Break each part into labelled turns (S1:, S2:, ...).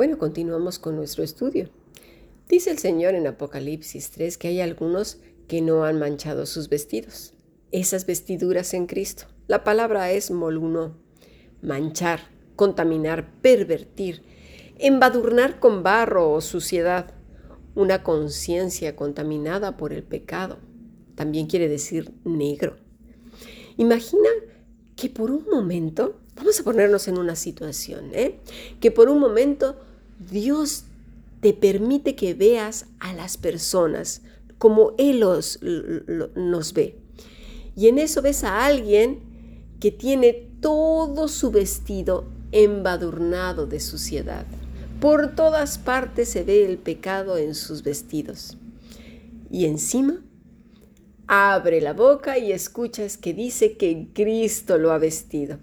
S1: Bueno, continuamos con nuestro estudio. Dice el Señor en Apocalipsis 3 que hay algunos que no han manchado sus vestidos. Esas vestiduras en Cristo. La palabra es moluno, manchar, contaminar, pervertir, embadurnar con barro o suciedad, una conciencia contaminada por el pecado. También quiere decir negro. Imagina que por un momento, vamos a ponernos en una situación, ¿eh? que por un momento Dios te permite que veas a las personas como Él los, nos ve. Y en eso ves a alguien que tiene todo su vestido embadurnado de suciedad. Por todas partes se ve el pecado en sus vestidos. Y encima abre la boca y escuchas que dice que Cristo lo ha vestido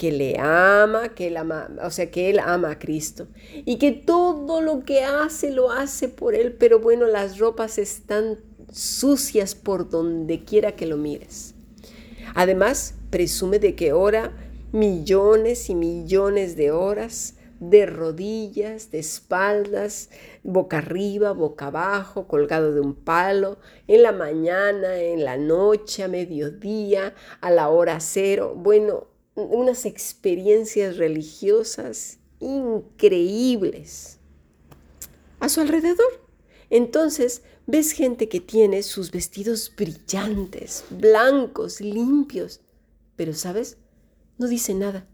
S1: que le ama, que él ama, o sea, que él ama a Cristo y que todo lo que hace lo hace por él, pero bueno, las ropas están sucias por donde quiera que lo mires. Además, presume de que ora millones y millones de horas de rodillas, de espaldas, boca arriba, boca abajo, colgado de un palo, en la mañana, en la noche, a mediodía, a la hora cero. Bueno, unas experiencias religiosas increíbles a su alrededor. Entonces ves gente que tiene sus vestidos brillantes, blancos, limpios, pero sabes, no dice nada.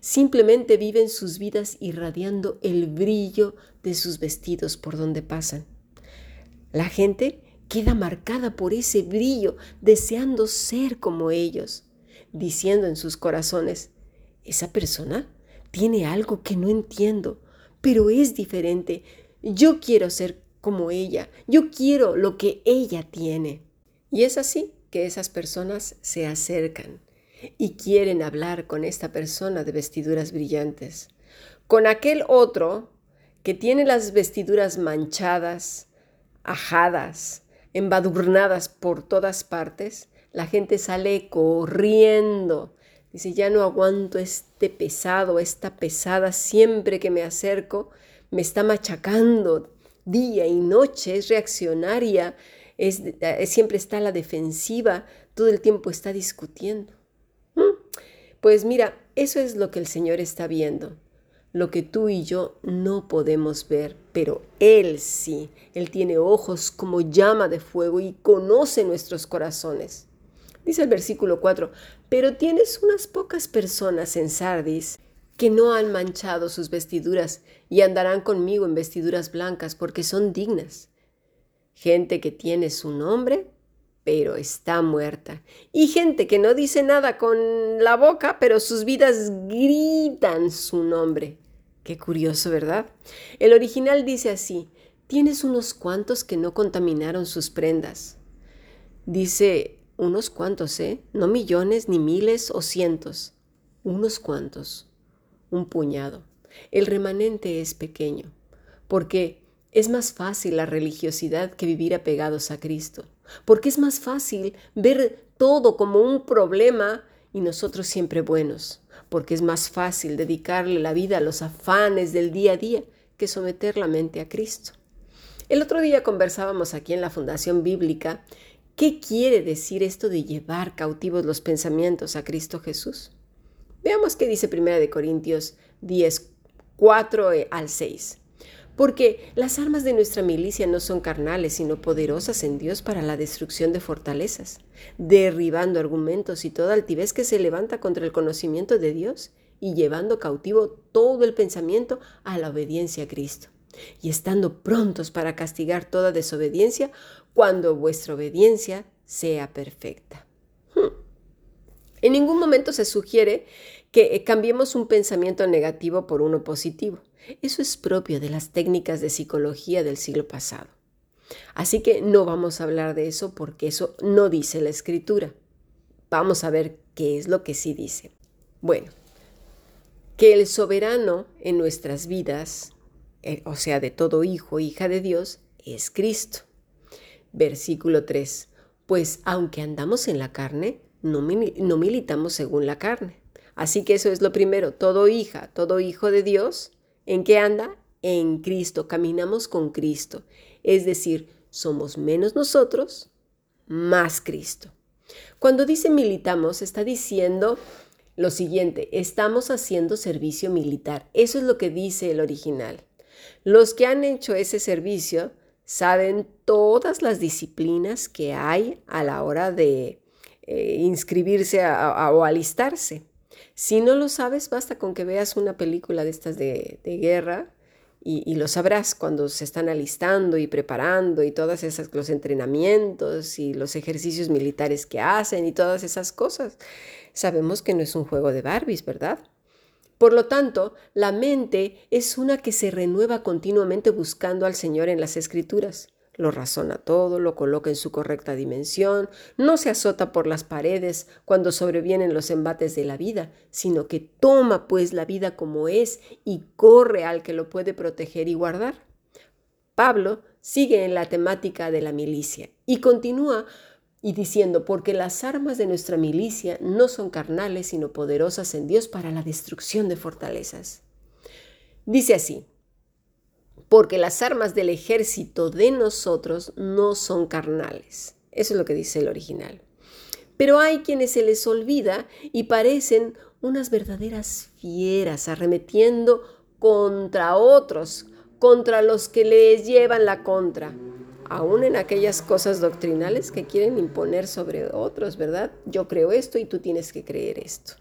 S1: Simplemente viven sus vidas irradiando el brillo de sus vestidos por donde pasan. La gente queda marcada por ese brillo, deseando ser como ellos diciendo en sus corazones, esa persona tiene algo que no entiendo, pero es diferente. Yo quiero ser como ella, yo quiero lo que ella tiene. Y es así que esas personas se acercan y quieren hablar con esta persona de vestiduras brillantes. Con aquel otro que tiene las vestiduras manchadas, ajadas, embadurnadas por todas partes, la gente sale corriendo. Dice, ya no aguanto este pesado, esta pesada, siempre que me acerco, me está machacando día y noche, es reaccionaria, es, eh, siempre está a la defensiva, todo el tiempo está discutiendo. ¿Mm? Pues mira, eso es lo que el Señor está viendo, lo que tú y yo no podemos ver, pero Él sí, Él tiene ojos como llama de fuego y conoce nuestros corazones. Dice el versículo 4, pero tienes unas pocas personas en Sardis que no han manchado sus vestiduras y andarán conmigo en vestiduras blancas porque son dignas. Gente que tiene su nombre, pero está muerta. Y gente que no dice nada con la boca, pero sus vidas gritan su nombre. Qué curioso, ¿verdad? El original dice así, tienes unos cuantos que no contaminaron sus prendas. Dice unos cuantos, ¿eh? No millones, ni miles o cientos. Unos cuantos. Un puñado. El remanente es pequeño, porque es más fácil la religiosidad que vivir apegados a Cristo, porque es más fácil ver todo como un problema y nosotros siempre buenos, porque es más fácil dedicarle la vida a los afanes del día a día que someter la mente a Cristo. El otro día conversábamos aquí en la Fundación Bíblica ¿Qué quiere decir esto de llevar cautivos los pensamientos a Cristo Jesús? Veamos qué dice 1 Corintios 10, 4 eh, al 6. Porque las armas de nuestra milicia no son carnales, sino poderosas en Dios para la destrucción de fortalezas, derribando argumentos y toda altivez que se levanta contra el conocimiento de Dios y llevando cautivo todo el pensamiento a la obediencia a Cristo y estando prontos para castigar toda desobediencia cuando vuestra obediencia sea perfecta. Hmm. En ningún momento se sugiere que eh, cambiemos un pensamiento negativo por uno positivo. Eso es propio de las técnicas de psicología del siglo pasado. Así que no vamos a hablar de eso porque eso no dice la escritura. Vamos a ver qué es lo que sí dice. Bueno, que el soberano en nuestras vidas eh, o sea, de todo hijo, hija de Dios, es Cristo. Versículo 3. Pues aunque andamos en la carne, no, no militamos según la carne. Así que eso es lo primero, todo hija, todo hijo de Dios, ¿en qué anda? en Cristo, caminamos con Cristo. Es decir, somos menos nosotros, más Cristo. Cuando dice militamos, está diciendo lo siguiente, estamos haciendo servicio militar. Eso es lo que dice el original. Los que han hecho ese servicio saben todas las disciplinas que hay a la hora de eh, inscribirse o alistarse. Si no lo sabes, basta con que veas una película de estas de, guerra y, lo sabrás cuando se están alistando y preparando y todas esas, los entrenamientos y los ejercicios militares que hacen y todas esas cosas. Sabemos que no es un juego de Barbies, ¿verdad? Por lo tanto, la mente es una que se renueva continuamente buscando al Señor en las Escrituras. Lo razona todo, lo coloca en su correcta dimensión, no se azota por las paredes cuando sobrevienen los embates de la vida, sino que toma pues la vida como es y corre al que lo puede proteger y guardar. Pablo sigue en la temática de la milicia y continúa y diciendo, porque las armas de nuestra milicia no son carnales, sino poderosas en Dios para la destrucción de fortalezas. Dice así, porque las armas del ejército de nosotros no son carnales. Eso es lo que dice el original. Pero hay quienes se les olvida y parecen unas verdaderas fieras arremetiendo contra otros, contra los que les llevan la contra aún en aquellas cosas doctrinales que quieren imponer sobre otros, ¿verdad? Yo creo esto y tú tienes que creer esto.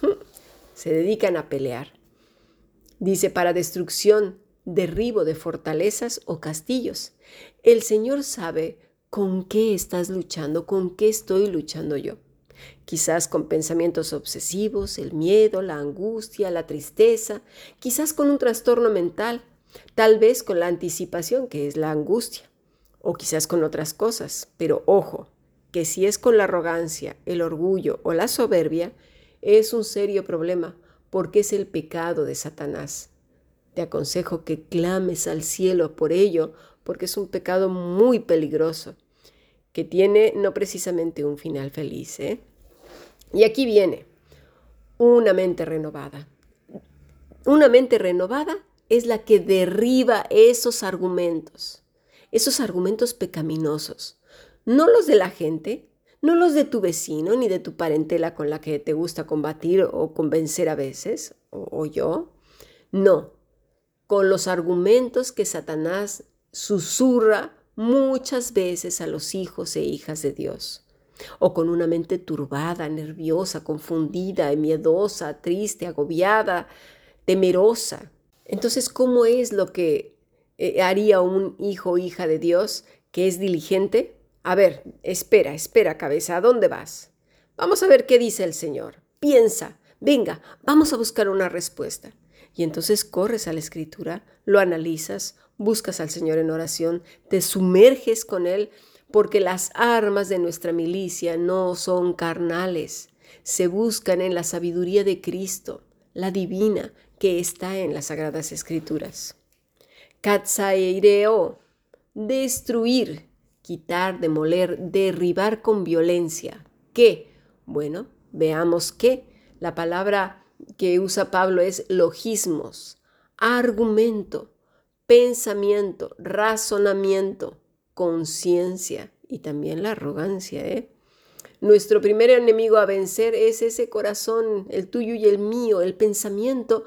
S1: Se dedican a pelear. Dice, para destrucción, derribo de fortalezas o castillos. El Señor sabe con qué estás luchando, con qué estoy luchando yo. Quizás con pensamientos obsesivos, el miedo, la angustia, la tristeza, quizás con un trastorno mental, tal vez con la anticipación, que es la angustia o quizás con otras cosas, pero ojo, que si es con la arrogancia, el orgullo o la soberbia, es un serio problema, porque es el pecado de Satanás. Te aconsejo que clames al cielo por ello, porque es un pecado muy peligroso, que tiene no precisamente un final feliz. ¿eh? Y aquí viene, una mente renovada. Una mente renovada es la que derriba esos argumentos esos argumentos pecaminosos, no los de la gente, no los de tu vecino ni de tu parentela con la que te gusta combatir o convencer a veces, o, o yo, no, con los argumentos que Satanás susurra muchas veces a los hijos e hijas de Dios, o con una mente turbada, nerviosa, confundida, miedosa, triste, agobiada, temerosa. Entonces, ¿cómo es lo que eh, haría un hijo o hija de Dios que es diligente? A ver, espera, espera, cabeza, ¿a dónde vas? Vamos a ver qué dice el Señor. Piensa, venga, vamos a buscar una respuesta. Y entonces corres a la escritura, lo analizas, buscas al Señor en oración, te sumerges con Él, porque las armas de nuestra milicia no son carnales, se buscan en la sabiduría de Cristo, la divina, que está en las sagradas escrituras. Katsaireo, destruir, quitar, demoler, derribar con violencia. ¿Qué? Bueno, veamos qué. La palabra que usa Pablo es logismos, argumento, pensamiento, razonamiento, conciencia y también la arrogancia. ¿eh? Nuestro primer enemigo a vencer es ese corazón, el tuyo y el mío, el pensamiento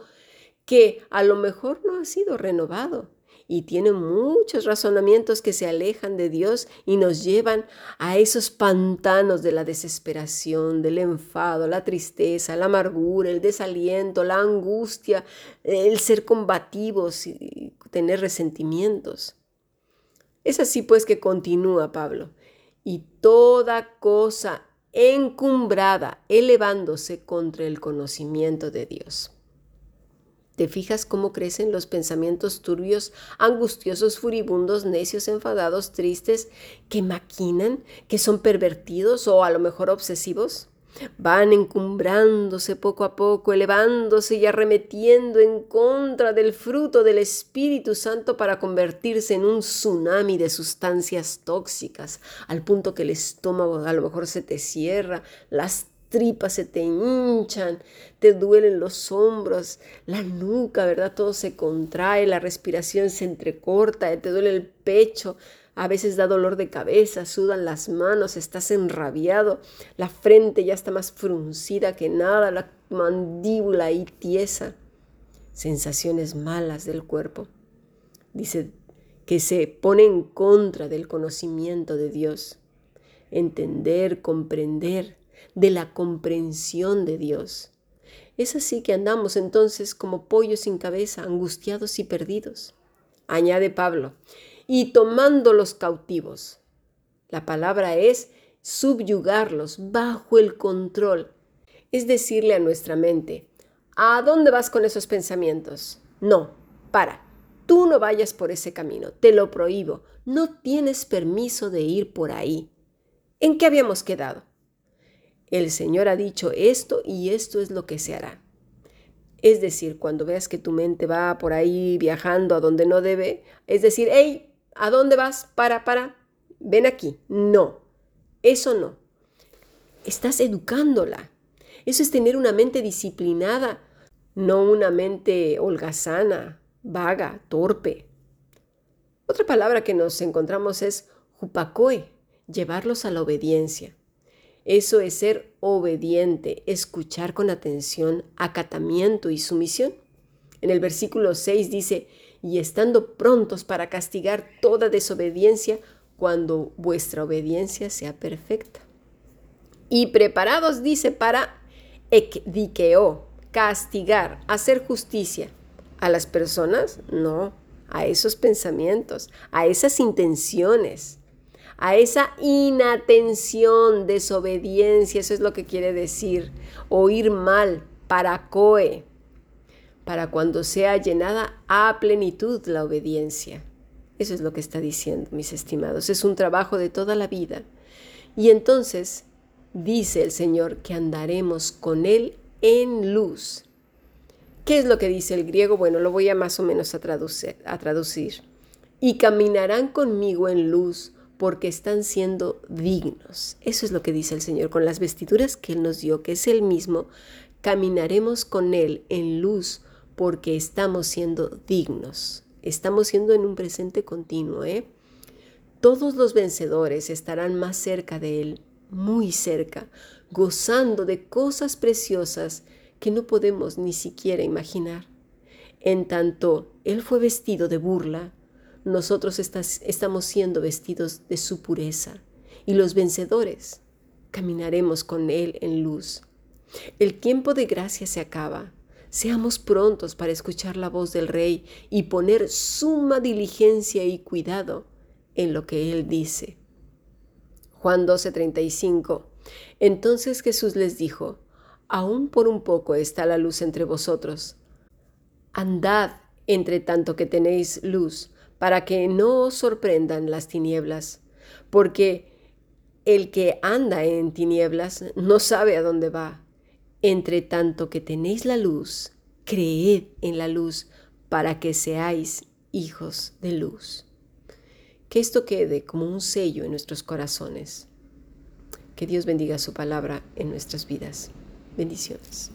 S1: que a lo mejor no ha sido renovado y tiene muchos razonamientos que se alejan de Dios y nos llevan a esos pantanos de la desesperación, del enfado, la tristeza, la amargura, el desaliento, la angustia, el ser combativos y tener resentimientos. Es así pues que continúa Pablo. Y toda cosa encumbrada, elevándose contra el conocimiento de Dios. ¿Te fijas cómo crecen los pensamientos turbios, angustiosos, furibundos, necios, enfadados, tristes, que maquinan, que son pervertidos o a lo mejor obsesivos? Van encumbrándose poco a poco, elevándose y arremetiendo en contra del fruto del Espíritu Santo para convertirse en un tsunami de sustancias tóxicas, al punto que el estómago a lo mejor se te cierra, las tripas se te hinchan, te duelen los hombros, la nuca, ¿verdad? Todo se contrae, la respiración se entrecorta, te duele el pecho, a veces da dolor de cabeza, sudan las manos, estás enrabiado, la frente ya está más fruncida que nada, la mandíbula ahí tiesa, sensaciones malas del cuerpo. Dice que se pone en contra del conocimiento de Dios, entender, comprender, de la comprensión de Dios. Es así que andamos entonces como pollos sin cabeza, angustiados y perdidos. Añade Pablo, y tomando los cautivos. La palabra es subyugarlos bajo el control. Es decirle a nuestra mente, ¿a dónde vas con esos pensamientos? No, para. Tú no vayas por ese camino, te lo prohíbo. No tienes permiso de ir por ahí. ¿En qué habíamos quedado? El Señor ha dicho esto y esto es lo que se hará. Es decir, cuando veas que tu mente va por ahí viajando a donde no debe, es decir, hey, ¿A dónde vas? Para, para. Ven aquí. No, eso no. Estás educándola. Eso es tener una mente disciplinada, no una mente holgazana, vaga, torpe. Otra palabra que nos encontramos es jupacoe, llevarlos a la obediencia. Eso es ser obediente, escuchar con atención, acatamiento y sumisión. En el versículo 6 dice, y estando prontos para castigar toda desobediencia cuando vuestra obediencia sea perfecta. Y preparados, dice, para ekdikeo, castigar, hacer justicia. ¿A las personas? No, a esos pensamientos, a esas intenciones, a esa inatención, desobediencia, eso es lo que quiere decir, oír mal, para coe para cuando sea llenada a plenitud la obediencia. Eso es lo que está diciendo, mis estimados. Es un trabajo de toda la vida. Y entonces dice el Señor que andaremos con Él en luz. ¿Qué es lo que dice el griego? Bueno, lo voy a más o menos a. A traducir. Y caminarán conmigo en luz porque están siendo dignos. Eso es lo que dice el Señor. Con las vestiduras que Él nos dio, que es el mismo, caminaremos con Él en luz porque estamos siendo dignos. Estamos siendo en un presente continuo, ¿eh? Todos los vencedores estarán más cerca de Él, muy cerca, gozando de cosas preciosas que no podemos ni siquiera imaginar. En tanto Él fue vestido de burla, nosotros estamos siendo vestidos de su pureza, y los vencedores caminaremos con Él en luz. El tiempo de gracia se acaba, Seamos prontos para escuchar la voz del Rey y poner suma diligencia y cuidado en lo que Él dice. Juan 12:35 Entonces Jesús les dijo, Aún por un poco está la luz entre vosotros. Andad entre tanto que tenéis luz, para que no os sorprendan las tinieblas, porque el que anda en tinieblas no sabe a dónde va. Entre tanto que tenéis la luz, creed en la luz para que seáis hijos de luz. Que esto quede como un sello en nuestros corazones. Que Dios bendiga su palabra en nuestras vidas. Bendiciones.